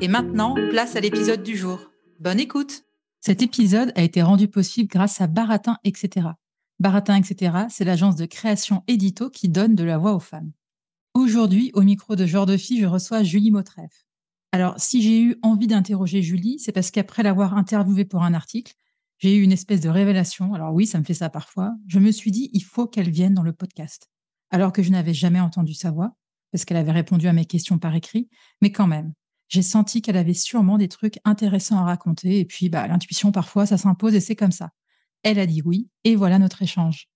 Et maintenant, place à l'épisode du jour. Bonne écoute Cet épisode a été rendu possible grâce à Baratin, etc. Baratin, etc., c'est l'agence de création édito qui donne de la voix aux femmes. Aujourd'hui, au micro de Genre de Fille, je reçois Julie Motreff. Alors, si j'ai eu envie d'interroger Julie, c'est parce qu'après l'avoir interviewée pour un article, j'ai eu une espèce de révélation. Alors oui, ça me fait ça parfois. Je me suis dit, il faut qu'elle vienne dans le podcast. Alors que je n'avais jamais entendu sa voix, parce qu'elle avait répondu à mes questions par écrit, mais quand même, j'ai senti qu'elle avait sûrement des trucs intéressants à raconter. Et puis, bah, l'intuition, parfois, ça s'impose et c'est comme ça. Elle a dit oui, et voilà notre échange.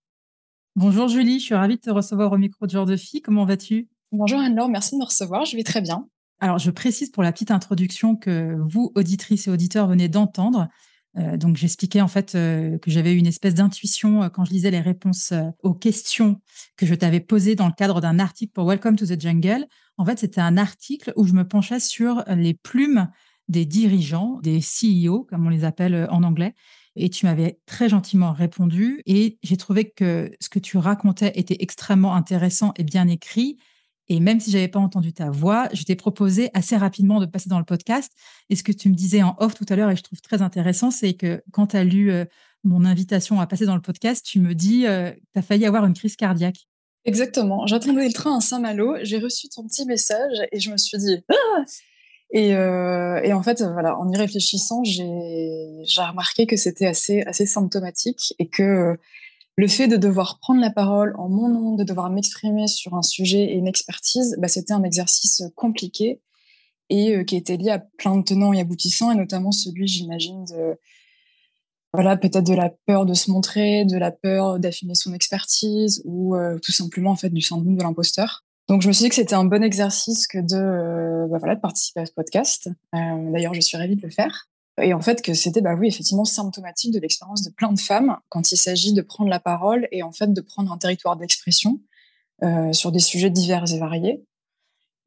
Bonjour Julie, je suis ravie de te recevoir au micro de Genre de Fille. Comment vas-tu? Bonjour Anne-Laure, merci de me recevoir. Je vais très bien. Alors, je précise pour la petite introduction que vous, auditrices et auditeurs, venez d'entendre. Euh, donc, j'expliquais en fait euh, que j'avais eu une espèce d'intuition euh, quand je lisais les réponses aux questions que je t'avais posées dans le cadre d'un article pour Welcome to the Jungle. En fait, c'était un article où je me penchais sur les plumes des dirigeants, des CEO, comme on les appelle euh, en anglais. Et tu m'avais très gentiment répondu. Et j'ai trouvé que ce que tu racontais était extrêmement intéressant et bien écrit. Et même si j'avais pas entendu ta voix, je t'ai proposé assez rapidement de passer dans le podcast. Et ce que tu me disais en off tout à l'heure, et je trouve très intéressant, c'est que quand tu as lu euh, mon invitation à passer dans le podcast, tu me dis euh, tu as failli avoir une crise cardiaque. Exactement. J'attendais le train à Saint-Malo. J'ai reçu ton petit message et je me suis dit ah et, euh, et, en fait, voilà, en y réfléchissant, j'ai remarqué que c'était assez, assez symptomatique et que le fait de devoir prendre la parole en mon nom, de devoir m'exprimer sur un sujet et une expertise, bah, c'était un exercice compliqué et euh, qui était lié à plein de tenants et aboutissants, et notamment celui, j'imagine, de voilà, peut-être de la peur de se montrer, de la peur d'affiner son expertise, ou euh, tout simplement en fait du syndrome de l'imposteur. Donc je me suis dit que c'était un bon exercice que de, euh, bah, voilà, participer à ce podcast. Euh, D'ailleurs, je suis ravie de le faire. Et en fait, que c'était, bah oui, effectivement, symptomatique de l'expérience de plein de femmes quand il s'agit de prendre la parole et en fait de prendre un territoire d'expression sur des sujets divers et variés.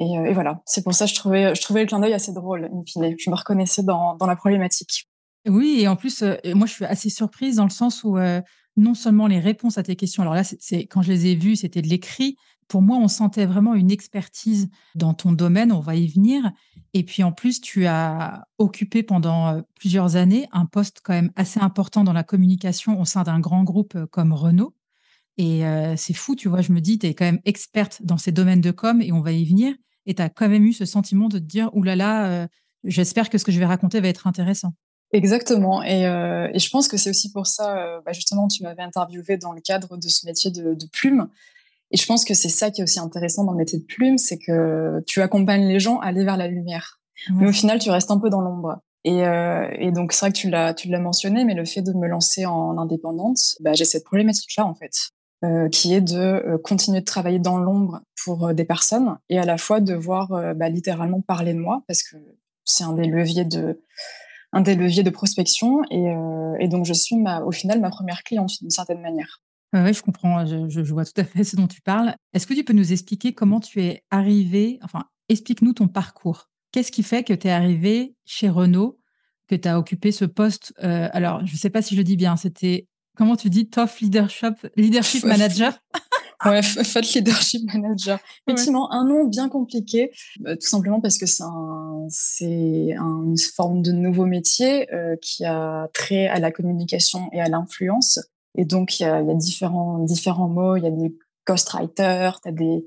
Et, et voilà, c'est pour ça que je trouvais, je trouvais le clin d'œil assez drôle, in fine. Je me reconnaissais dans, dans la problématique. Oui, et en plus, euh, moi, je suis assez surprise dans le sens où euh, non seulement les réponses à tes questions, alors là, c'est quand je les ai vues, c'était de l'écrit. Pour moi, on sentait vraiment une expertise dans ton domaine, on va y venir. Et puis en plus, tu as occupé pendant euh, plusieurs années un poste quand même assez important dans la communication au sein d'un grand groupe comme Renault. Et c'est fou, tu vois, je me dis, tu es quand même experte dans ces domaines de com et on va y venir. Et tu as quand même eu ce sentiment de te dire, oulala, j'espère que ce que je vais raconter va être intéressant. Exactement. Et, euh, et je pense que c'est aussi pour ça, euh, bah justement, tu m'avais interviewé dans le cadre de ce métier de, de plume. Et je pense que c'est ça qui est aussi intéressant dans le métier de plume, c'est que tu accompagnes les gens à aller vers la lumière. Mais au final, tu restes un peu dans l'ombre. Et, euh, et, donc, c'est vrai que tu l'as, tu l'as mentionné, mais le fait de me lancer en indépendante, bah, j'ai cette problématique-là, en fait, euh, qui est de euh, continuer de travailler dans l'ombre pour des personnes et à la fois de voir euh, bah, littéralement parler de moi, parce que c'est un des leviers de, un des leviers de prospection. Et, euh, et donc, je suis ma, au final ma première cliente d'une certaine manière. Oui, je comprends, je, je, vois tout à fait ce dont tu parles. Est-ce que tu peux nous expliquer comment tu es arrivé, enfin, explique-nous ton parcours. Qu'est-ce qui fait que tu es arrivé chez Renault, que tu as occupé ce poste euh, Alors, je ne sais pas si je dis bien, c'était, comment tu dis, Top Leadership, leadership Manager? Ouais, Fat Leadership Manager. Effectivement, ouais. un nom bien compliqué, euh, tout simplement parce que c'est un, une forme de nouveau métier euh, qui a trait à la communication et à l'influence. Et donc, il y a, y a différents, différents mots, il y a des ghostwriters, tu as des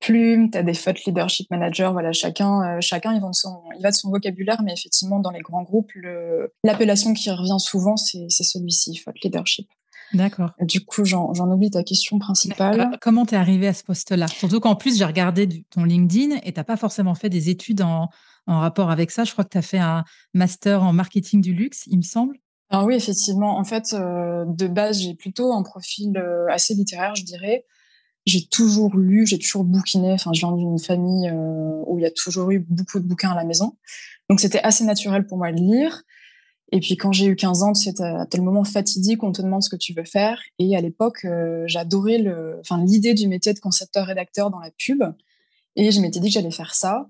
plumes, tu as des thought leadership managers. Voilà, chacun, chacun il va, de son, il va de son vocabulaire, mais effectivement, dans les grands groupes, l'appellation qui revient souvent, c'est celui-ci, thought leadership. D'accord. Du coup, j'en oublie ta question principale. comment tu es arrivé à ce poste-là? Surtout qu'en plus, j'ai regardé ton LinkedIn et tu n'as pas forcément fait des études en, en rapport avec ça. Je crois que tu as fait un master en marketing du luxe, il me semble. Alors oui, effectivement. En fait, euh, de base, j'ai plutôt un profil euh, assez littéraire, je dirais. J'ai toujours lu, j'ai toujours bouquiné. Enfin, je viens d'une famille euh, où il y a toujours eu beaucoup de bouquins à la maison. Donc, c'était assez naturel pour moi de lire. Et puis, quand j'ai eu 15 ans, c'est à tel moment fatidique qu'on te demande ce que tu veux faire. Et à l'époque, j'adorais le, enfin, l'idée du métier de concepteur-rédacteur dans la pub. Et je m'étais dit que j'allais faire ça.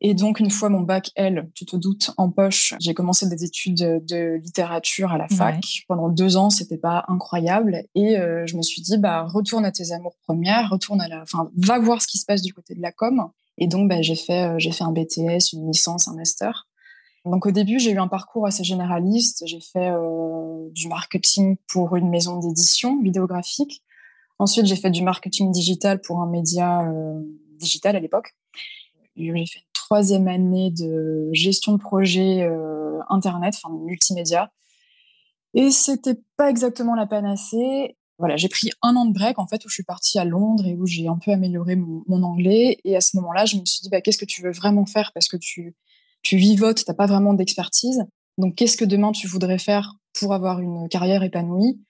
Et donc, une fois mon bac L, tu te doutes, en poche, j'ai commencé des études de littérature à la fac. Pendant deux ans, c'était pas incroyable. Et euh, je me suis dit, bah, retourne à tes amours premières, retourne à la, enfin, va voir ce qui se passe du côté de la com. Et donc, bah, j'ai fait, euh, j'ai fait un BTS, une licence, un master. Donc, au début, j'ai eu un parcours assez généraliste. J'ai fait euh, du marketing pour une maison d'édition vidéographique. Ensuite, j'ai fait du marketing digital pour un média digital à l'époque. J'ai fait troisième année de gestion de projet euh, internet, enfin multimédia. Et c'était pas exactement la panacée. Voilà, j'ai pris un an de break en fait où je suis partie à Londres et où j'ai un peu amélioré mon, anglais. Et à ce moment-là, je me suis dit bah, qu'est-ce que tu veux vraiment faire? Parce que tu tu vivotes, t'as pas vraiment d'expertise. Donc qu'est-ce que demain tu voudrais faire pour avoir une carrière épanouie?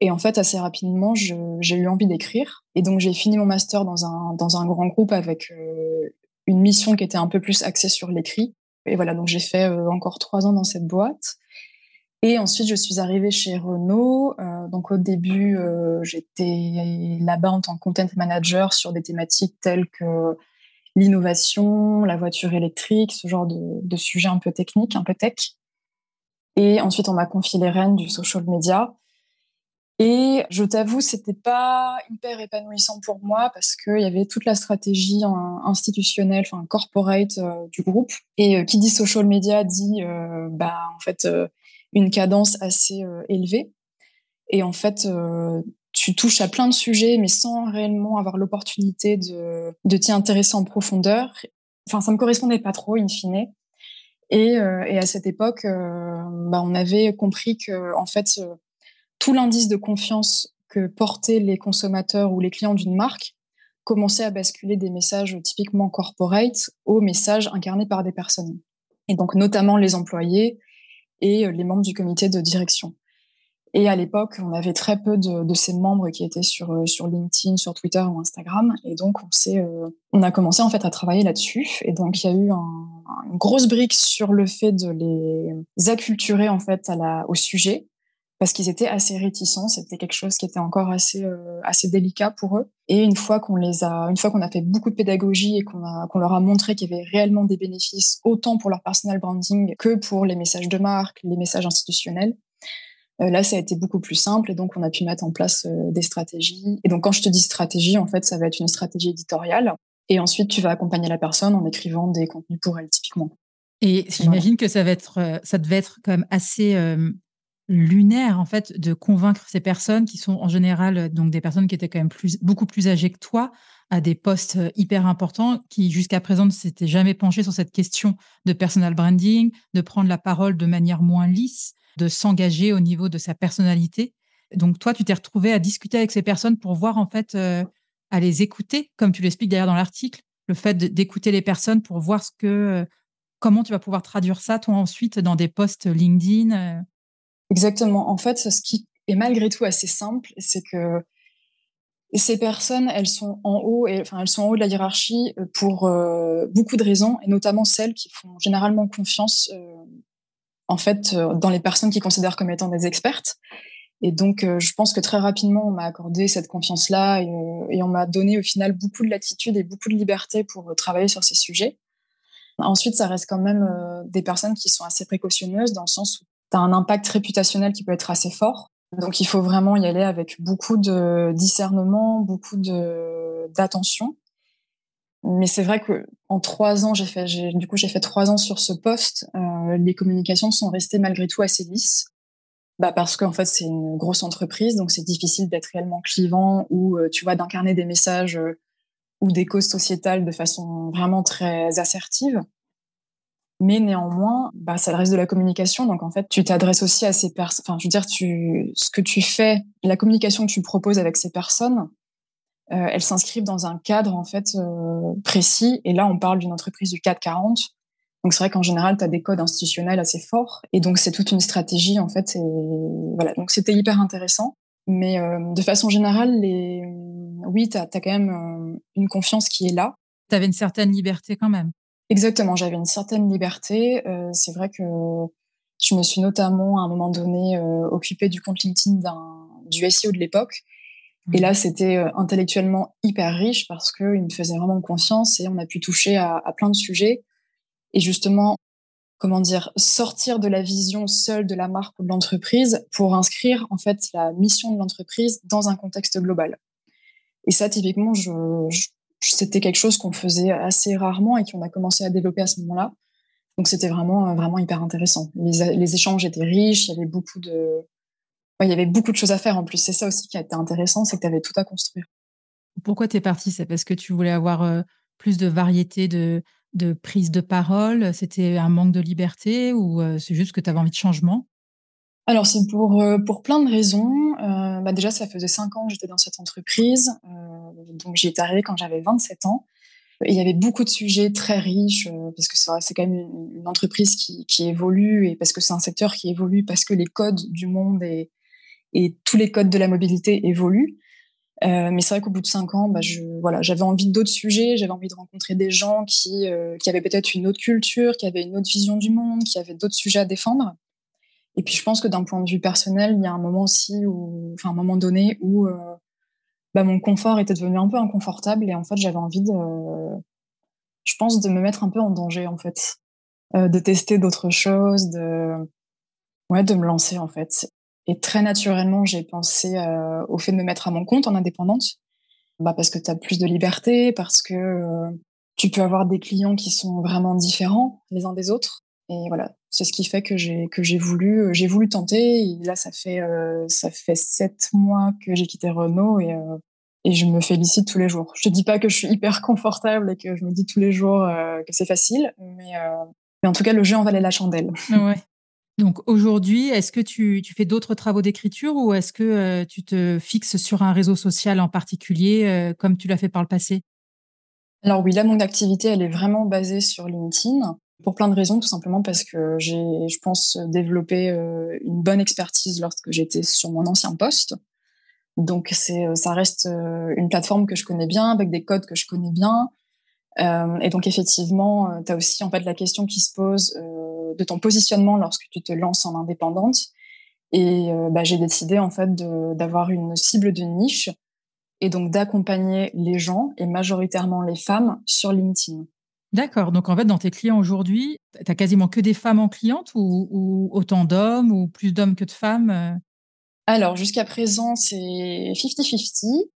Et en fait, assez rapidement, j'ai eu envie d'écrire. Et donc j'ai fini mon master dans un dans un grand groupe avec euh, une mission qui était un peu plus axée sur l'écrit. Et voilà, donc j'ai fait euh, encore trois ans dans cette boîte. Et ensuite, je suis arrivée chez Renault. Euh, donc au début, j'étais là-bas en tant que content manager sur des thématiques telles que l'innovation, la voiture électrique, ce genre de, de sujets un peu techniques, un peu tech. Et ensuite, on m'a confié les rênes du social media. Et je t'avoue, c'était pas hyper épanouissant pour moi parce qu'il y avait toute la stratégie institutionnelle, enfin corporate euh, du groupe. Et euh, qui dit social media dit, euh, bah en fait, une cadence assez élevée. Et en fait, tu touches à plein de sujets, mais sans réellement avoir l'opportunité de, de t'y intéresser en profondeur. Enfin, ça me correspondait pas trop, in fine. Et, et à cette époque, bah, on avait compris que en fait tout l'indice de confiance que portaient les consommateurs ou les clients d'une marque commençait à basculer des messages typiquement corporate aux messages incarnés par des personnes. Et donc notamment les employés et euh, les membres du comité de direction. Et à l'époque, on avait très peu de, ces membres qui étaient sur, euh, sur LinkedIn, sur Twitter ou Instagram. Et donc, on, s'est, euh, on a commencé en fait à travailler là-dessus. Et donc, il y a eu une grosse brique sur le fait de les acculturer en fait à la, au sujet parce qu'ils étaient assez réticents. C'était quelque chose qui était encore assez euh, assez délicat pour eux. Et une fois qu'on les a, une fois qu'on a fait beaucoup de pédagogie et qu'on a qu'on leur a montré qu'il y avait réellement des bénéfices autant pour leur personal branding que pour les messages de marque, les messages institutionnels. Euh, là, ça a été beaucoup plus simple et donc on a pu mettre en place euh, des stratégies. Et donc quand je te dis stratégie, en fait, ça va être une stratégie éditoriale. Et ensuite, tu vas accompagner la personne en écrivant des contenus pour elle, typiquement. Et j'imagine que ça va être, ça devait être quand même assez lunaire en fait de convaincre ces personnes qui sont en général euh, donc des personnes qui étaient quand même plus beaucoup plus âgées que toi à des postes euh, hyper importants qui jusqu'à présent ne s'étaient jamais penchés sur cette question de personal branding, de prendre la parole de manière moins lisse, de s'engager au niveau de sa personnalité. Donc toi, tu t'es retrouvé à discuter avec ces personnes pour voir en fait euh, à les écouter, comme tu l'expliques derrière dans l'article, le fait d'écouter les personnes pour voir ce que comment tu vas pouvoir traduire ça toi ensuite dans des posts LinkedIn. Exactement. En fait, ce qui est malgré tout assez simple, c'est que ces personnes, elles sont en haut, et, enfin, elles sont en haut de la hiérarchie euh, pour euh, beaucoup de raisons, et notamment celles qui font généralement confiance, euh, en fait, dans les personnes qu'ils considèrent comme étant des expertes. Et donc, je pense que très rapidement, on m'a accordé cette confiance-là et, et, on m'a donné au final beaucoup de latitude et beaucoup de liberté pour travailler sur ces sujets. Ensuite, ça reste quand même des personnes qui sont assez précautionneuses dans le sens où tu as un impact réputationnel qui peut être assez fort. Donc il faut vraiment y aller avec beaucoup de discernement, beaucoup d'attention. Mais c'est vrai que en trois ans, j'ai fait, du coup, j'ai fait trois ans sur ce poste. Euh, les communications sont restées malgré tout assez lisses. bah parce qu'en fait c'est une grosse entreprise, donc c'est difficile d'être réellement clivant ou tu vois d'incarner des messages ou des causes sociétales de façon vraiment très assertive. Mais néanmoins, bah, ça reste de la communication. Donc, en fait, tu t'adresses aussi à ces personnes. Enfin, je veux dire, tu, ce que tu fais, la communication que tu proposes avec ces personnes, euh, elles s'inscrivent dans un cadre, en fait, euh, précis. Et là, on parle d'une entreprise du 440. Donc, c'est vrai qu'en général, tu as des codes institutionnels assez forts. Et donc, c'est toute une stratégie, en fait. Et voilà. Donc, c'était hyper intéressant. Mais euh, de façon générale, les... oui, tu as, as, quand même euh, une confiance qui est là. Tu avais une certaine liberté quand même. Exactement, j'avais une certaine liberté. Euh, c'est vrai que je me suis notamment à un moment donné euh, occupée du compte LinkedIn du SEO de l'époque. Et là, c'était euh, intellectuellement hyper riche parce qu'il me faisait vraiment confiance et on a pu toucher à, à, plein de sujets. Et justement, comment dire, sortir de la vision seule de la marque ou de l'entreprise pour inscrire en fait la mission de l'entreprise dans un contexte global. Et ça, typiquement, je, je c'était quelque chose qu'on faisait assez rarement et qu'on a commencé à développer à ce moment-là. Donc c'était vraiment vraiment hyper intéressant. Les, échanges étaient riches, il y avait beaucoup de il y avait beaucoup de choses à faire en plus. C'est ça aussi qui a été intéressant, c'est que tu avais tout à construire. Pourquoi tu es partie? C'est parce que tu voulais avoir euh, plus de variété de, de prise de parole? C'était un manque de liberté ou euh, c'est juste que tu avais envie de changement? Alors c'est pour euh, pour plein de raisons. Bah déjà ça faisait cinq ans que j'étais dans cette entreprise, donc j'y étais arrivée quand j'avais 27 ans. Et il y avait beaucoup de sujets très riches parce que c'est quand même une, entreprise qui, qui, évolue et parce que c'est un secteur qui évolue parce que les codes du monde et, et tous les codes de la mobilité évoluent. mais c'est vrai qu'au bout de cinq ans, bah voilà, j'avais envie d'autres sujets, j'avais envie de rencontrer des gens qui, qui avaient peut-être une autre culture, qui avaient une autre vision du monde, qui avaient d'autres sujets à défendre. Et puis je pense que d'un point de vue personnel, il y a un moment aussi où, enfin un moment donné où euh, bah, mon confort était devenu un peu inconfortable et en fait j'avais envie de, je pense, de me mettre un peu en danger en fait, euh, de tester d'autres choses, de, ouais, de me lancer en fait. Et très naturellement, j'ai pensé euh, au fait de me mettre à mon compte en indépendante, bah parce que tu as plus de liberté, parce que euh, tu peux avoir des clients qui sont vraiment différents les uns des autres. Et voilà, c'est ce qui fait que j'ai que j'ai voulu euh, j'ai voulu tenter. Là, ça fait euh, ça fait sept mois que j'ai quitté Renault et euh, et je me félicite tous les jours. Je te dis pas que je suis hyper confortable et que je me dis tous les jours que c'est facile, mais, mais en tout cas, le jeu en valait la chandelle. Ouais. Donc aujourd'hui, est-ce que tu, tu fais d'autres travaux d'écriture ou est-ce que tu te fixes sur un réseau social en particulier comme tu l'as fait par le passé? Alors oui, là, mon activité, elle est vraiment basée sur LinkedIn. Pour plein de raisons, tout simplement parce que j'ai, je pense, développé euh, une bonne expertise lorsque j'étais sur mon ancien poste. Donc c'est, euh, ça reste euh, une plateforme que je connais bien, avec des codes que je connais bien. Euh, et donc effectivement, tu as aussi en fait la question qui se pose euh, de ton positionnement lorsque tu te lances en indépendante. Et bah, j'ai décidé en fait d'avoir une cible de niche et donc d'accompagner les gens et majoritairement les femmes sur LinkedIn. D'accord. Donc, en fait, dans tes clients aujourd'hui, tu as quasiment que des femmes en cliente ou, autant d'hommes ou plus d'hommes que de femmes euh? Alors, jusqu'à présent, c'est 50-50.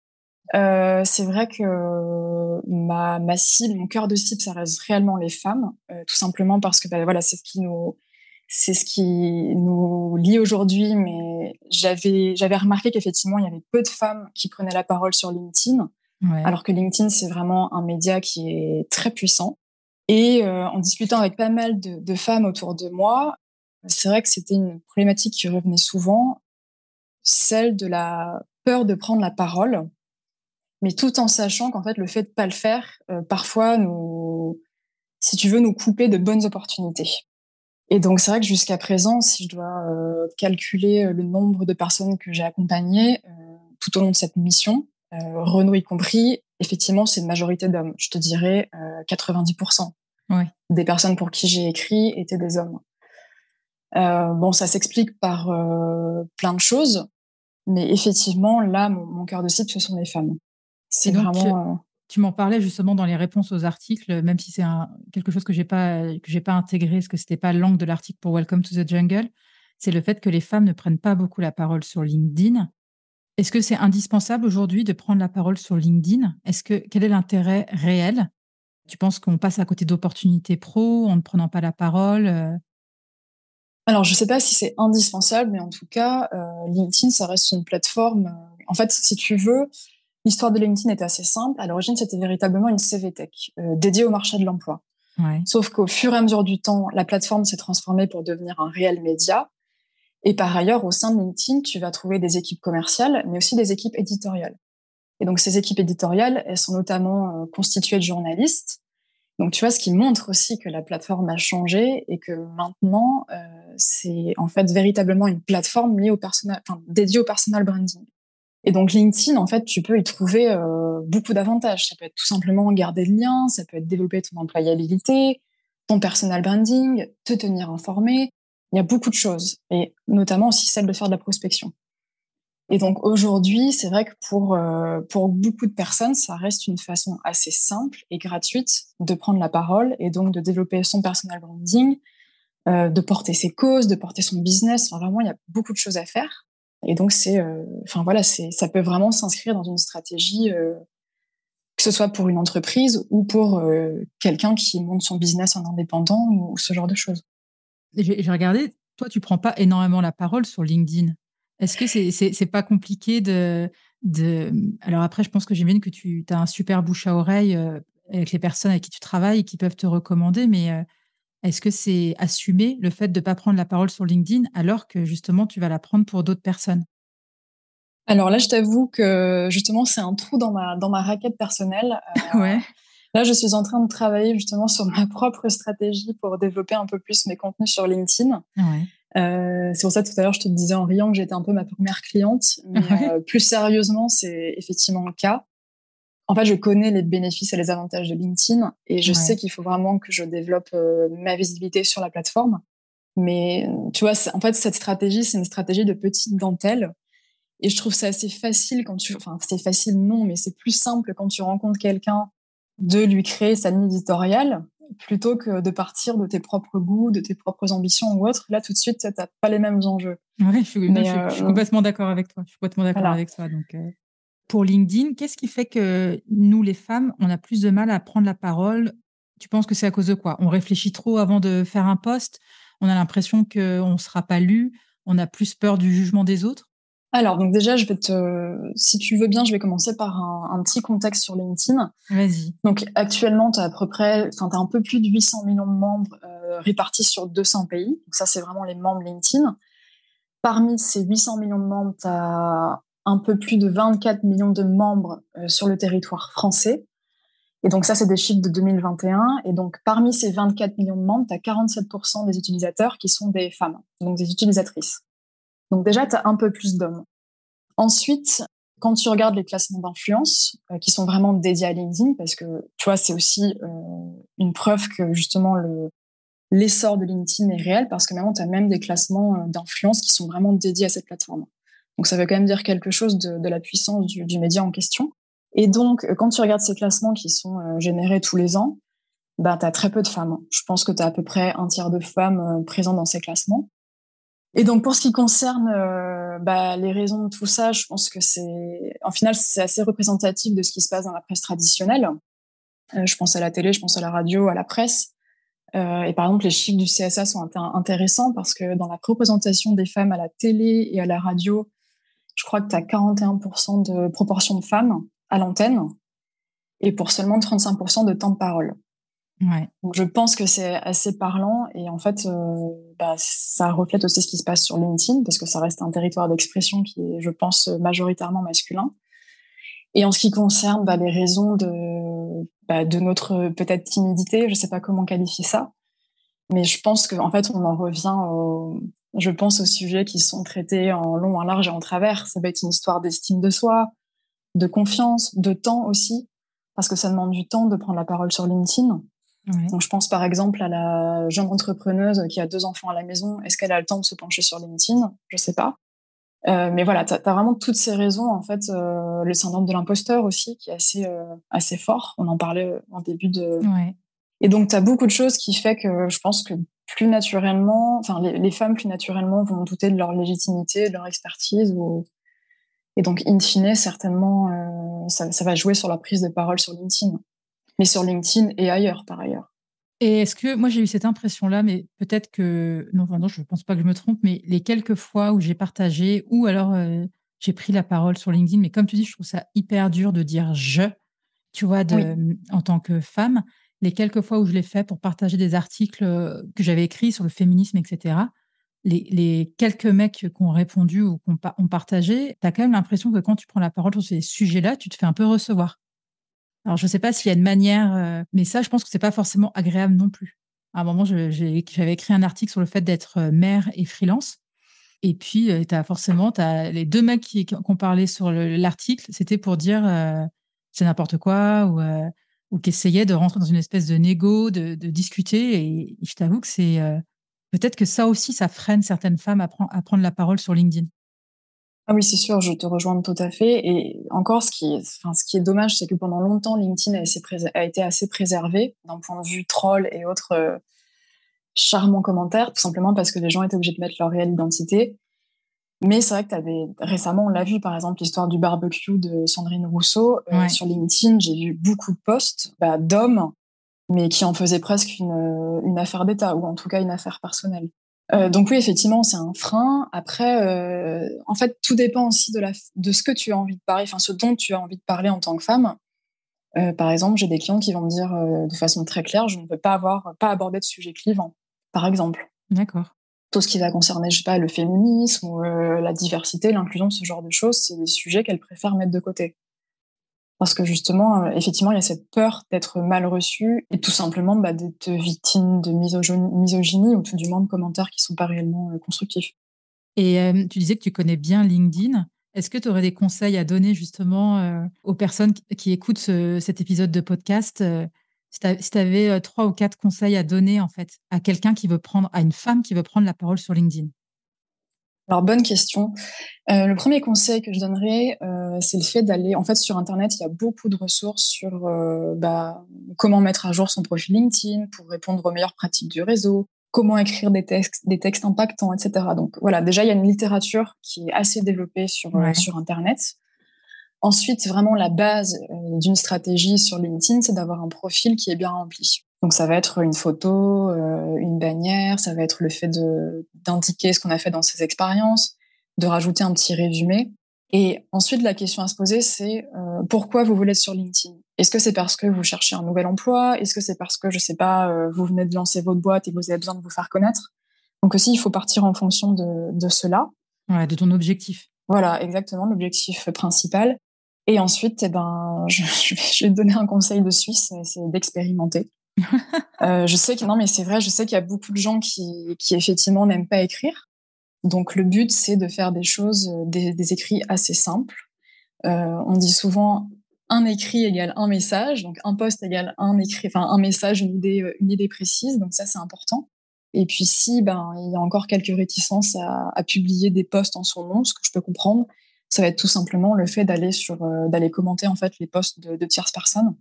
Euh, c'est vrai que ma, ma cible, mon cœur de cible, ça reste réellement les femmes, euh, tout simplement parce que bah, voilà, c'est ce qui nous, c'est ce qui nous lie aujourd'hui. Mais j'avais, j'avais remarqué qu'effectivement, il y avait peu de femmes qui prenaient la parole sur LinkedIn. Alors que LinkedIn, c'est vraiment un média qui est très puissant. Et euh, en discutant avec pas mal de, de femmes autour de moi, c'est vrai que c'était une problématique qui revenait souvent, celle de la peur de prendre la parole, mais tout en sachant qu'en fait le fait de pas le faire, euh, parfois nous, si tu veux, nous couper de bonnes opportunités. Et donc c'est vrai que jusqu'à présent, si je dois euh, calculer le nombre de personnes que j'ai accompagnées tout au long de cette mission, euh, Renault y compris, effectivement, c'est une majorité d'hommes. Je te dirais 90% euh, des personnes pour qui j'ai écrit étaient des hommes. Euh, bon, ça s'explique par plein de choses, mais effectivement, là, mon, cœur de cible, ce sont les femmes. C'est vraiment. Tu m'en parlais justement dans les réponses aux articles, même si c'est quelque chose que j'ai pas que j'ai pas intégré, parce que c'était pas l'angle de l'article pour Welcome to the Jungle. C'est le fait que les femmes ne prennent pas beaucoup la parole sur LinkedIn est-ce que c'est indispensable aujourd'hui de prendre la parole sur LinkedIn? Est-ce que quel est l'intérêt réel? Tu penses qu'on passe à côté d'opportunités pro en ne prenant pas la parole euh? Alors, je ne sais pas si c'est indispensable, mais en tout cas, euh, LinkedIn, ça reste une plateforme. Euh, en fait, si tu veux, l'histoire de LinkedIn est assez simple. À l'origine, c'était véritablement une CVTech euh, dédiée au marché de l'emploi. Sauf qu'au fur et à mesure du temps, la plateforme s'est transformée pour devenir un réel média. Et par ailleurs, au sein de LinkedIn, tu vas trouver des équipes commerciales, mais aussi des équipes éditoriales. Et donc, ces équipes éditoriales, elles sont notamment constituées de journalistes, donc, tu vois, ce qui montre aussi que la plateforme a changé et que maintenant, euh, c'est en fait véritablement une plateforme liée au personnel, enfin, dédiée au personal branding. Et donc, LinkedIn, en fait, tu peux y trouver euh, beaucoup d'avantages. Ça peut être tout simplement garder le lien, ça peut être développer ton employabilité, ton personal branding, te tenir informé. Il y a beaucoup de choses, et notamment aussi celle de faire de la prospection. Et donc aujourd'hui, c'est vrai que pour, euh, pour beaucoup de personnes, ça reste une façon assez simple et gratuite de prendre la parole et donc de développer son personal branding, euh, de porter ses causes, de porter son business. Enfin, vraiment, il y a beaucoup de choses à faire. Et donc c'est, euh, enfin voilà, c'est, ça peut vraiment s'inscrire dans une stratégie, que ce soit pour une entreprise ou pour quelqu'un qui monte son business en indépendant ou, ce genre de choses. J'ai regardé, toi, tu prends pas énormément la parole sur LinkedIn. Est-ce que c'est c'est pas compliqué de de alors après je pense que j'imagine que tu as un super bouche à oreille euh, avec les personnes avec qui tu travailles et qui peuvent te recommander mais euh, est-ce que c'est assumer le fait de ne pas prendre la parole sur LinkedIn alors que justement tu vas la prendre pour d'autres personnes? Alors là je t'avoue que justement c'est un trou dans ma dans ma raquette personnelle. Euh, ouais. Là, je suis en train de travailler justement sur ma propre stratégie pour développer un peu plus mes contenus sur LinkedIn. Ouais. Euh, c'est pour ça tout à l'heure je te disais en riant que j'étais un peu ma première cliente. Mais euh, plus sérieusement, c'est effectivement le cas. En fait, je connais les bénéfices et les avantages de LinkedIn et je sais qu'il faut vraiment que je développe euh, ma visibilité sur la plateforme. Mais tu vois, en fait, cette stratégie, c'est une stratégie de petite dentelle. Et je trouve ça assez facile quand tu, enfin, c'est facile non, mais c'est plus simple quand tu rencontres quelqu'un de lui créer sa ligne éditoriale plutôt que de partir de tes propres goûts, de tes propres ambitions ou autres. Là, tout de suite, tu n'as pas les mêmes enjeux. Oui, je, suis, euh, complètement d'accord avec toi. Je suis complètement d'accord avec toi. Donc, euh, pour LinkedIn, qu'est-ce qui fait que nous, les femmes, on a plus de mal à prendre la parole? Tu penses que c'est à cause de quoi? On réfléchit trop avant de faire un poste On a l'impression qu'on ne sera pas lu? On a plus peur du jugement des autres? Alors, donc déjà, je vais te, si tu veux bien, je vais commencer par un, petit contexte sur LinkedIn. Vas-y. Donc, actuellement, tu as à peu près, enfin, tu as un peu plus de 800 millions de membres euh, répartis sur 200 pays. Donc, ça, c'est vraiment les membres LinkedIn. Parmi ces 800 millions de membres, tu as un peu plus de 24 millions de membres euh, sur le territoire français. Et donc, ça, c'est des chiffres de 2021. Et donc, parmi ces 24 millions de membres, tu as 47% des utilisateurs qui sont des femmes, donc des utilisatrices. Donc déjà, tu as un peu plus d'hommes. Ensuite, quand tu regardes les classements d'influence, euh, qui sont vraiment dédiés à LinkedIn, parce que tu vois, c'est aussi euh, une preuve que justement le l'essor de LinkedIn est réel, parce que maintenant, tu as même des classements d'influence qui sont vraiment dédiés à cette plateforme. Donc ça veut quand même dire quelque chose de, la puissance du, média en question. Et donc, quand tu regardes ces classements qui sont générés tous les ans, bah, tu as très peu de femmes. Je pense que tu as à peu près un tiers de femmes présentes dans ces classements. Et donc pour ce qui concerne euh, bah, les raisons de tout ça, je pense que c'est, en final, c'est assez représentatif de ce qui se passe dans la presse traditionnelle. Euh, je pense à la télé, je pense à la radio, à la presse. Euh, et par exemple, les chiffres du CSA sont intéressants parce que dans la représentation des femmes à la télé et à la radio, je crois que tu as 41% de proportion de femmes à l'antenne et pour seulement 35% de temps de parole. Donc je pense que c'est assez parlant et en fait, euh, bah, ça reflète aussi ce qui se passe sur LinkedIn parce que ça reste un territoire d'expression qui est, je pense, majoritairement masculin. Et en ce qui concerne bah, les raisons de, bah, de notre peut-être timidité, je sais pas comment qualifier ça, mais je pense qu'en fait, on en revient, au, je pense, aux sujets qui sont traités en long, en large et en travers. Ça va être une histoire d'estime de soi, de confiance, de temps aussi, parce que ça demande du temps de prendre la parole sur LinkedIn. Donc, je pense par exemple à la jeune entrepreneuse qui a deux enfants à la maison. Est-ce qu'elle a le temps de se pencher sur LinkedIn? Je sais pas. Euh, mais voilà, tu as, vraiment toutes ces raisons. En fait, euh, le syndrome de l'imposteur aussi, qui est assez, euh, assez fort. On en parlait en début de. Et donc, tu as beaucoup de choses qui fait que je pense que plus naturellement, enfin, les, femmes plus naturellement vont douter de leur légitimité, de leur expertise. Ou... Et donc, in fine, certainement, ça, ça va jouer sur la prise de parole sur LinkedIn mais sur LinkedIn et ailleurs par ailleurs. Et est-ce que moi j'ai eu cette impression-là, mais peut-être que non, non, je ne pense pas que je me trompe, mais les quelques fois où j'ai partagé ou alors euh, j'ai pris la parole sur LinkedIn, mais comme tu dis, je trouve ça hyper dur de dire je, tu vois, de, en tant que femme. Les quelques fois où je l'ai fait pour partager des articles euh, que j'avais écrits sur le féminisme, etc., les, quelques mecs qui ont répondu ou qui ont, partagé, tu as quand même l'impression que quand tu prends la parole sur ces sujets-là, tu te fais un peu recevoir. Alors, je ne sais pas s'il y a une manière, euh, mais ça, je pense que ce n'est pas forcément agréable non plus. À un moment, j'avais écrit un article sur le fait d'être euh, mère et freelance. Et puis, tu as forcément as les deux mecs qui, ont parlé sur l'article, c'était pour dire c'est n'importe quoi ou, ou qui de rentrer dans une espèce de négo, de, discuter. Et, je t'avoue que c'est peut-être que ça aussi, ça freine certaines femmes à, prendre la parole sur LinkedIn. Ah oui, c'est sûr, je te rejoins tout à fait. Et encore, ce qui est, enfin, ce qui est dommage, c'est que pendant longtemps, LinkedIn a, été assez préservé d'un point de vue troll et autres euh, charmants commentaires, tout simplement parce que les gens étaient obligés de mettre leur réelle identité. Mais c'est vrai que tu avais récemment, on l'a vu par exemple, l'histoire du barbecue de Sandrine Rousseau. Euh, sur LinkedIn, j'ai vu beaucoup de posts bah, d'hommes, mais qui en faisaient presque une, une affaire d'État, ou en tout cas une affaire personnelle. Euh, donc oui, effectivement, c'est un frein. Après, euh, en fait, tout dépend aussi de, la, de ce que tu as envie de parler, enfin ce dont tu as envie de parler en tant que femme. Euh, par exemple, j'ai des clients qui vont me dire de façon très claire, je ne veux pas avoir, pas aborder de sujet clivant, par exemple. D'accord. Tout ce qui va concerner, je sais pas, le féminisme ou la diversité, l'inclusion, ce genre de choses, c'est des sujets qu'elles préfèrent mettre de côté. Parce que justement, euh, effectivement, il y a cette peur d'être mal reçu et tout simplement bah, d'être victime de misogynie, ou tout du moins de commentaires qui ne sont pas réellement euh, constructifs. Et euh, tu disais que tu connais bien LinkedIn. Est-ce que tu aurais des conseils à donner justement aux personnes qui écoutent cet épisode de podcast Si tu avais trois ou quatre conseils à donner en fait à quelqu'un qui veut prendre, à une femme qui veut prendre la parole sur LinkedIn? Alors, bonne question. Euh, le premier conseil que je donnerais, euh, c'est le fait d'aller, en fait, sur Internet, il y a beaucoup de ressources sur euh, bah, comment mettre à jour son profil LinkedIn pour répondre aux meilleures pratiques du réseau, comment écrire des textes, des textes impactants, etc. Donc voilà, déjà, il y a une littérature qui est assez développée sur, sur Internet. Ensuite, vraiment, la base d'une stratégie sur LinkedIn, c'est d'avoir un profil qui est bien rempli. Donc ça va être une photo, euh, une bannière, ça va être le fait de d'indiquer ce qu'on a fait dans ses expériences, de rajouter un petit résumé. Et ensuite, la question à se poser, c'est euh, pourquoi vous voulez être sur LinkedIn? Est-ce que c'est parce que vous cherchez un nouvel emploi? Est-ce que c'est parce que, je sais pas, euh, vous venez de lancer votre boîte et vous avez besoin de vous faire connaître? Donc aussi, il faut partir en fonction de, de cela. Ouais, de ton objectif. Voilà, exactement, l'objectif principal. Et ensuite, eh ben, je, je vais donner un conseil de Suisse, c'est d'expérimenter. Euh, je sais que non, mais c'est vrai, je sais qu'il y a beaucoup de gens qui, qui effectivement n'aiment pas écrire. Donc le but, c'est de faire des choses, euh, des, écrits assez simples. Euh, on dit souvent un écrit égale un message, donc un poste égale un écrit, enfin un message, une idée, une idée précise. Donc ça, c'est important. Et puis si ben il y a encore quelques réticences à, à, publier des posts en son nom, ce que je peux comprendre, ça va être tout simplement le fait d'aller sur d'aller commenter en fait les posts de, de tierces personnes.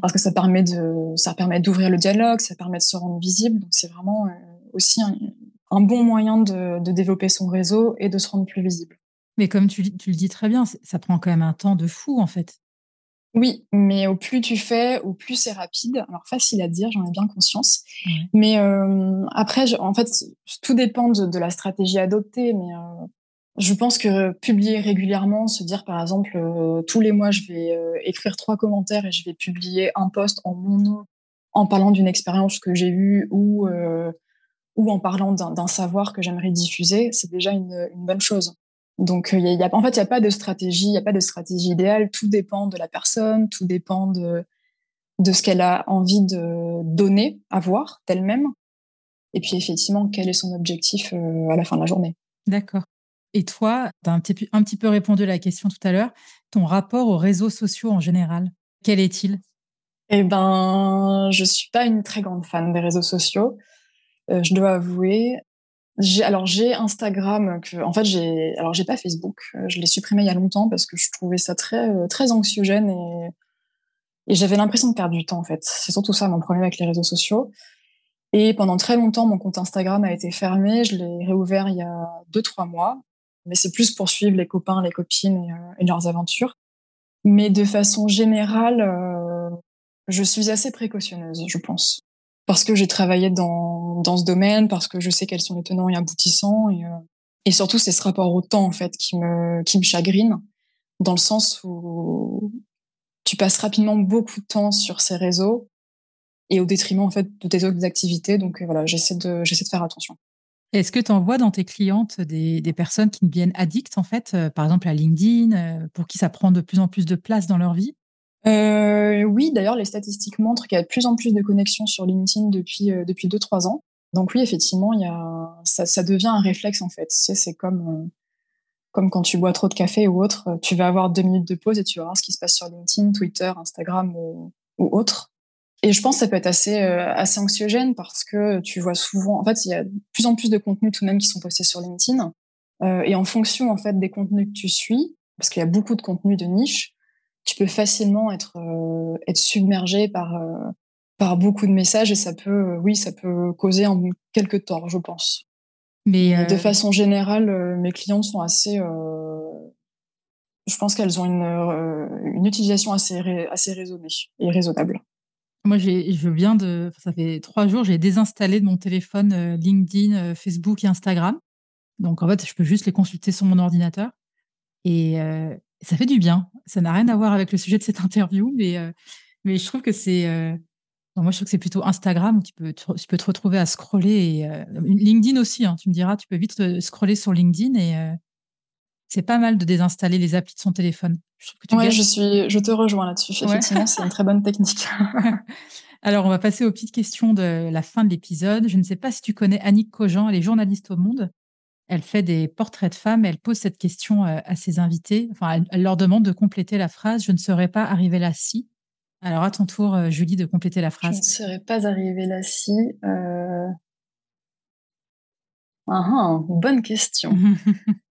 Parce que ça permet de, ça permet d'ouvrir le dialogue, ça permet de se rendre visible. Donc c'est vraiment euh, aussi un, bon moyen de, développer son réseau et de se rendre plus visible. Mais comme tu, le dis très bien, ça prend quand même un temps de fou en fait. Oui, mais au plus tu fais, au plus c'est rapide. Alors facile à dire, j'en ai bien conscience. Mais euh, après, en fait, tout dépend de, la stratégie adoptée. Mais euh, je pense que publier régulièrement, se dire par exemple euh, tous les mois je vais euh, écrire trois commentaires et je vais publier un post en mon nom en parlant d'une expérience que j'ai eue ou euh, ou en parlant d'un savoir que j'aimerais diffuser, c'est déjà une, une, bonne chose. Donc y y a, en fait il n'y a pas de stratégie, il n'y a pas de stratégie idéale. Tout dépend de la personne, tout dépend de de ce qu'elle a envie de donner, à voir d'elle-même. Et puis effectivement, quel est son objectif à la fin de la journée. D'accord. Et toi, tu as un petit, peu répondu à la question tout à l'heure, ton rapport aux réseaux sociaux en général, quel est-il? Eh ben, je suis pas une très grande fan des réseaux sociaux, euh, je dois avouer. Alors j'ai Instagram que, en fait j'ai, alors j'ai pas Facebook, euh, je l'ai supprimé il y a longtemps parce que je trouvais ça très euh, très anxiogène et, et j'avais l'impression de perdre du temps en fait. C'est surtout ça mon problème avec les réseaux sociaux. Et pendant très longtemps, mon compte Instagram a été fermé. Je l'ai réouvert il y a deux trois mois mais c'est plus pour suivre les copains, les copines euh, et, leurs aventures. Mais de façon générale, euh, je suis assez précautionneuse, je pense. parce que j'ai travaillé dans, dans ce domaine, parce que je sais quels sont les tenants et aboutissants. Et, et surtout, c'est ce rapport au temps, en fait, qui me, qui me chagrine, dans le sens où tu passes rapidement beaucoup de temps sur ces réseaux et au détriment, en fait, de tes autres activités. Donc, voilà, j'essaie de, j'essaie de faire attention. Est-ce que tu envoies dans tes clientes des, des, personnes qui deviennent addictes, en fait, euh, par exemple à LinkedIn, euh, pour qui ça prend de plus en plus de place dans leur vie? Euh, Oui, d'ailleurs, les statistiques montrent qu'il y a de plus en plus de connexions sur LinkedIn depuis euh, depuis deux trois ans. Donc oui, effectivement, y a ça, devient un réflexe en fait. C'est comme comme quand tu bois trop de café ou autre, tu vas avoir deux minutes de pause et tu vas voir ce qui se passe sur LinkedIn, Twitter, Instagram ou, ou autre. Et je pense que ça peut être assez, euh, assez anxiogène parce que tu vois souvent, en fait, il y a de plus en plus de contenus tout de même qui sont postés sur LinkedIn. Euh, et en fonction, en fait, des contenus que tu suis, parce qu'il y a beaucoup de contenus de niche, tu peux facilement être, euh, être submergé par, euh, par beaucoup de messages et ça peut, oui, ça peut causer quelques torts, je pense. Mais de façon générale, mes clientes sont assez, je pense qu'elles ont une, une utilisation assez, assez raisonnée et raisonnable. Moi, je viens de, ça fait trois jours, j'ai désinstallé de mon téléphone euh, LinkedIn, euh, Facebook et Instagram. Donc, en fait, je peux juste les consulter sur mon ordinateur. Et euh, ça fait du bien. Ça n'a rien à voir avec le sujet de cette interview, mais, mais je trouve que c'est. moi, je trouve que c'est plutôt Instagram où tu peux, tu peux te retrouver à scroller. Et, LinkedIn aussi, hein, tu me diras, tu peux vite scroller sur LinkedIn et c'est pas mal de désinstaller les applis de son téléphone. Je trouve que tu ouais, je suis, je te rejoins là-dessus. Effectivement, c'est une très bonne technique. Alors, on va passer aux petites questions de la fin de l'épisode. Je ne sais pas si tu connais Annick Cogent, elle est journaliste au Monde. Elle fait des portraits de femmes et elle pose cette question euh, à ses invités. Enfin, elle, leur demande de compléter la phrase Je ne serais pas arrivée là si. Alors, à ton tour, euh, Julie, de compléter la phrase. Je ne serais pas arrivée là si. Euh... Ah, ah bonne question.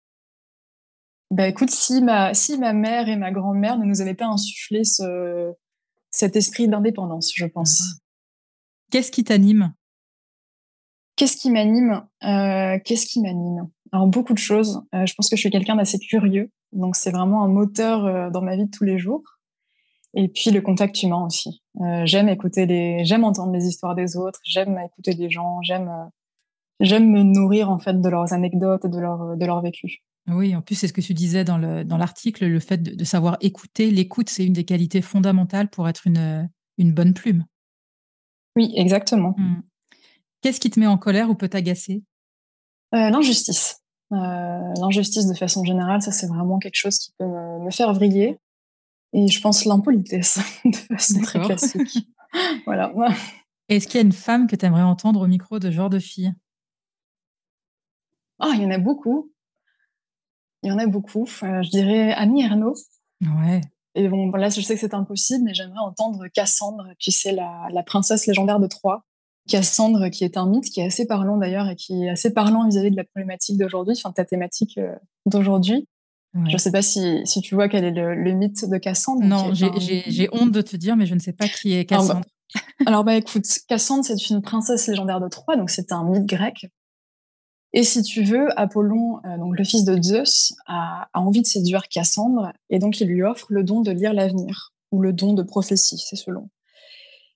Bah écoute, si ma, si ma mère et ma grand-mère ne nous avaient pas insufflé ce, cet esprit d'indépendance, je pense. Ah. Qu'est-ce qui t'anime? Qu'est-ce qui m'anime? Euh, Qu'est-ce qui m'anime? Alors beaucoup de choses. Euh, je pense que je suis quelqu'un d'assez curieux, donc c'est vraiment un moteur euh, dans ma vie de tous les jours. Et puis le contact humain aussi. J'aime écouter les, j'aime entendre les histoires des autres, j'aime écouter les gens, j'aime, j'aime me nourrir en fait de leurs anecdotes et de leur de leur vécu. Oui, en plus, c'est ce que tu disais dans l'article, le, fait de, savoir écouter. L'écoute, c'est une des qualités fondamentales pour être une, une bonne plume. Oui, exactement. Mmh. Qu'est-ce qui te met en colère ou peut t'agacer? Euh, L'injustice. Euh, l'injustice de façon générale, ça c'est vraiment quelque chose qui peut me, faire vriller. Et je pense l'impolitesse de façon très classique. voilà. Est-ce qu'il y a une femme que tu aimerais entendre au micro de genre de fille? Ah, il y en a beaucoup. Il y en a beaucoup. Euh, je dirais Annie Ernaux. Ouais. Et bon, là, je sais que c'est impossible, mais j'aimerais entendre Cassandre, tu sais, la, la, princesse légendaire de Troie. Cassandre, qui est un mythe, qui est assez parlant d'ailleurs, et qui est assez parlant vis-à-vis de la problématique d'aujourd'hui, enfin, ta thématique euh, d'aujourd'hui. Je ne sais pas si, si, tu vois quel est le, mythe de Cassandre. Non, j'ai honte de te dire, mais je ne sais pas qui est Cassandre. Alors bah, alors, bah écoute, Cassandre, c'est une princesse légendaire de Troie, donc c'est un mythe grec et si tu veux, Apollon, euh, donc le fils de Zeus, a, a, envie de séduire Cassandre, et donc il lui offre le don de lire l'avenir, ou le don de prophétie, c'est selon.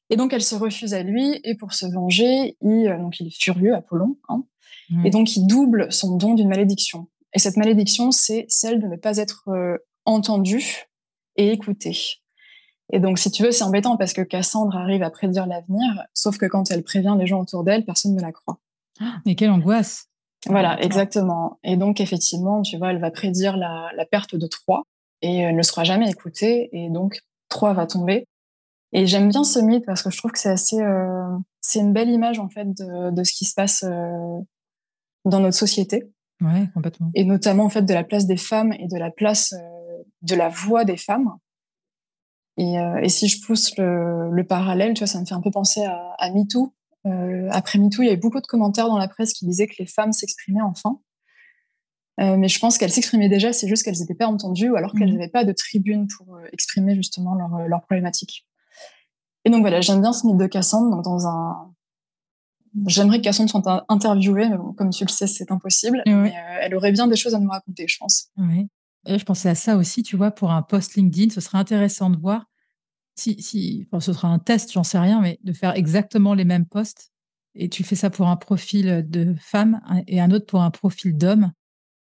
Et donc elle se refuse à lui, et pour se venger, il, euh, donc il est furieux, Apollon, hein, mmh. et donc il double son don d'une malédiction. Et cette malédiction, c'est celle de ne pas être euh, entendu et écouté. Et donc, si tu veux, c'est embêtant parce que Cassandre arrive à prédire l'avenir, sauf que quand elle prévient les gens autour d'elle, personne ne la croit. Mais quelle angoisse voilà, exactement. Et donc, effectivement, tu vois, elle va prédire la, la perte de Troie et elle ne sera jamais écoutée. Et donc, Troie va tomber. Et j'aime bien ce mythe parce que je trouve que c'est assez, euh, c'est une belle image en fait de, de ce qui se passe euh, dans notre société. Ouais, complètement. Et notamment en fait de la place des femmes et de la place euh, de la voix des femmes. Et, euh, et si je pousse le, le, parallèle, tu vois, ça me fait un peu penser à, à MeToo, euh, après MeToo, il y avait beaucoup de commentaires dans la presse qui disaient que les femmes s'exprimaient enfin. Euh, mais je pense qu'elles s'exprimaient déjà, c'est juste qu'elles n'étaient pas entendues ou alors qu'elles n'avaient mhm. pas de tribune pour euh, exprimer justement leurs leur problématiques. Et donc voilà, j'aime bien ce mythe de Cassandre. Donc dans un, j'aimerais que Cassandre soit interviewée, mais comme tu le sais, c'est impossible. Mais, elle aurait bien des choses à nous raconter, je pense. Oui. Et je pensais à ça aussi, tu vois, pour un post LinkedIn, ce serait intéressant de voir si, si ce sera un test, j'en sais rien, mais de faire exactement les mêmes postes et tu fais ça pour un profil de femme et un autre pour un profil d'homme.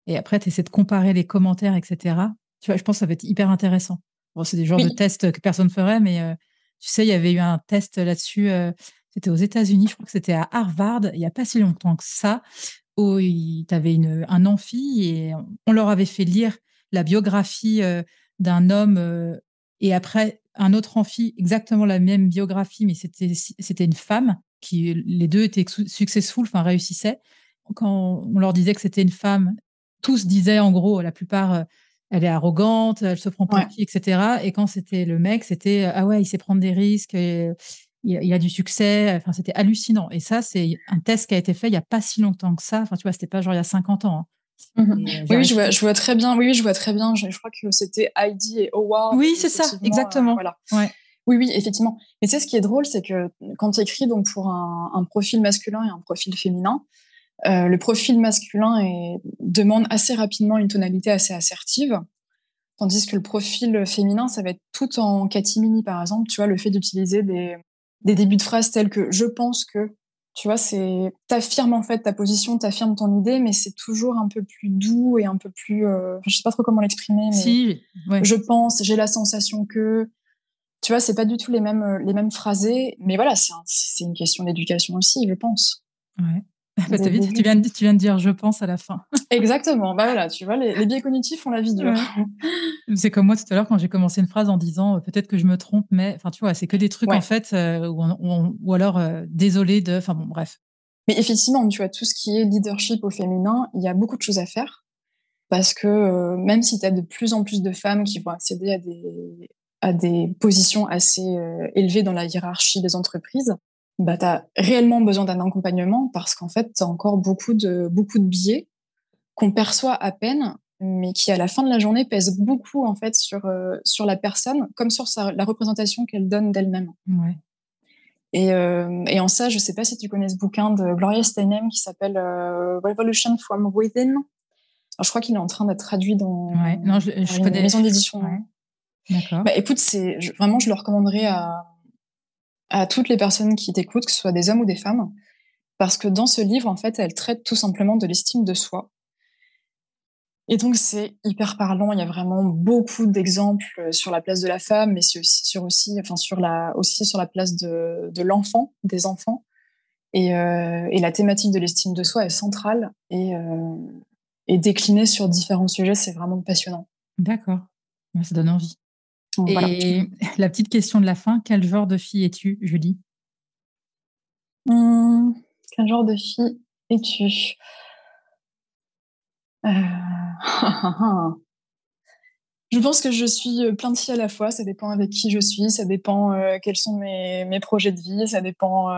Et après, tu essaies de comparer les commentaires, etc. Tu vois, je pense que ça va être hyper intéressant. Bon, c'est des genres de tests que personne ne ferait, mais euh, tu sais, il y avait eu un test là-dessus. Euh, c'était aux États-Unis, je crois que c'était à Harvard, il n'y a pas si longtemps que ça, où tu avais une, un amphi et on leur avait fait lire la biographie euh, d'un homme et après un autre amphi, exactement la même biographie, mais c'était c'était une femme qui les deux étaient successful, enfin réussissaient. Quand on leur disait que c'était une femme, tous disaient en gros, la plupart, euh, elle est arrogante, elle se prend pour qui, etc. Et quand c'était le mec, c'était ah ouais, il sait prendre des risques, il, a du succès. Enfin, c'était hallucinant. Et ça, c'est un test qui a été fait il n'y a pas si longtemps que ça. Enfin, tu vois, c'était pas genre il y a 50 ans. Hein. Mmh euh, oui, je vois, je vois, très bien. Oui, je vois très bien. Je, crois que c'était Heidi et Howard. Oui, c'est ça, exactement. voilà. Oui, oui, effectivement. Mais tu sais, ce qui est drôle, c'est que quand tu écris donc pour un, profil masculin et un profil féminin, euh, le profil masculin est, demande assez rapidement une tonalité assez assertive, tandis que le profil féminin, ça va être tout en catimini, par exemple. Tu vois, le fait d'utiliser des, des débuts de phrases tels que je pense que, tu vois, c'est t'affirmes en fait ta position, t'affirmes ton idée, mais c'est toujours un peu plus doux et un peu plus, euh, je sais pas trop comment l'exprimer, mais si, je pense, j'ai la sensation que, tu vois, c'est pas du tout les mêmes euh, les mêmes phrasés, mais voilà, c'est une question d'éducation aussi, je pense. Ouais. Bah, tu, viens de, tu viens de dire je pense à la fin. Exactement. Bah voilà, tu vois, les, biais cognitifs ont la vie dure. C'est comme moi tout à l'heure quand j'ai commencé une phrase en disant euh, peut-être que je me trompe, mais enfin tu vois, c'est que des trucs en fait, euh, ou, alors désolé de. Enfin bon, bref. Mais effectivement, tu vois, tout ce qui est leadership au féminin, il y a beaucoup de choses à faire. Parce que même si tu as de plus en plus de femmes qui vont accéder à des, à des positions assez euh, élevées dans la hiérarchie des entreprises, bah, tu as réellement besoin d'un accompagnement parce qu'en fait, tu as encore beaucoup de, beaucoup de biais qu'on perçoit à peine, mais qui, à la fin de la journée, pèsent beaucoup en fait sur, euh, sur la personne, comme sur la représentation qu'elle donne d'elle-même. Ouais. Et, euh, et, en ça, je sais pas si tu connais ce bouquin de Gloria Steinem qui s'appelle Revolution from Within. Alors, je crois qu'il est en train d'être traduit dans, non, je, je une maison d'édition. D'accord. Bah, écoute, c'est vraiment, je le recommanderais à, à toutes les personnes qui t'écoutent, que ce soit des hommes ou des femmes, parce que dans ce livre, en fait, elle traite tout simplement de l'estime de soi. Et donc, c'est hyper parlant. Il y a vraiment beaucoup d'exemples sur la place de la femme, mais aussi sur enfin, sur la, aussi sur la place de, l'enfant, des enfants. Et, euh, et, la thématique de l'estime de soi est centrale et, euh, et déclinée sur différents sujets. C'est vraiment passionnant. D'accord. Ça donne envie. Et la petite question de la fin, quel genre de fille es-tu, Julie? Mmh, Quel genre de fille es-tu? Euh, Je pense que je suis euh, plein de filles à la fois. Ça dépend avec qui je suis, ça dépend euh, quels sont mes, mes, projets de vie, ça dépend.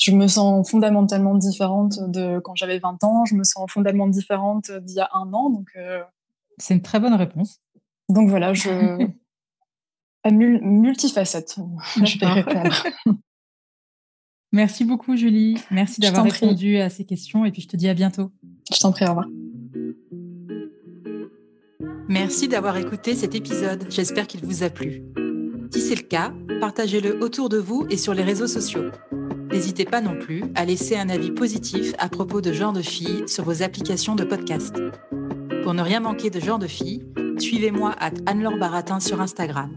je me sens fondamentalement différente de quand j'avais 20 ans, je me sens fondamentalement différente d'il y a un an. Donc, C'est une très bonne réponse. Donc voilà, je. multifacette. Je vais répondre. Merci beaucoup, Julie. Merci d'avoir répondu à ces questions et puis je te dis à bientôt. Je t'en prie, au revoir. Merci d'avoir écouté cet épisode. J'espère qu'il vous a plu. Si c'est le cas, partagez-le autour de vous et sur les réseaux sociaux. N'hésitez pas non plus à laisser un avis positif à propos de Genre de Filles sur vos applications de podcast. Pour ne rien manquer de Genre de Filles, suivez-moi à Anne-Laure Baratin sur Instagram.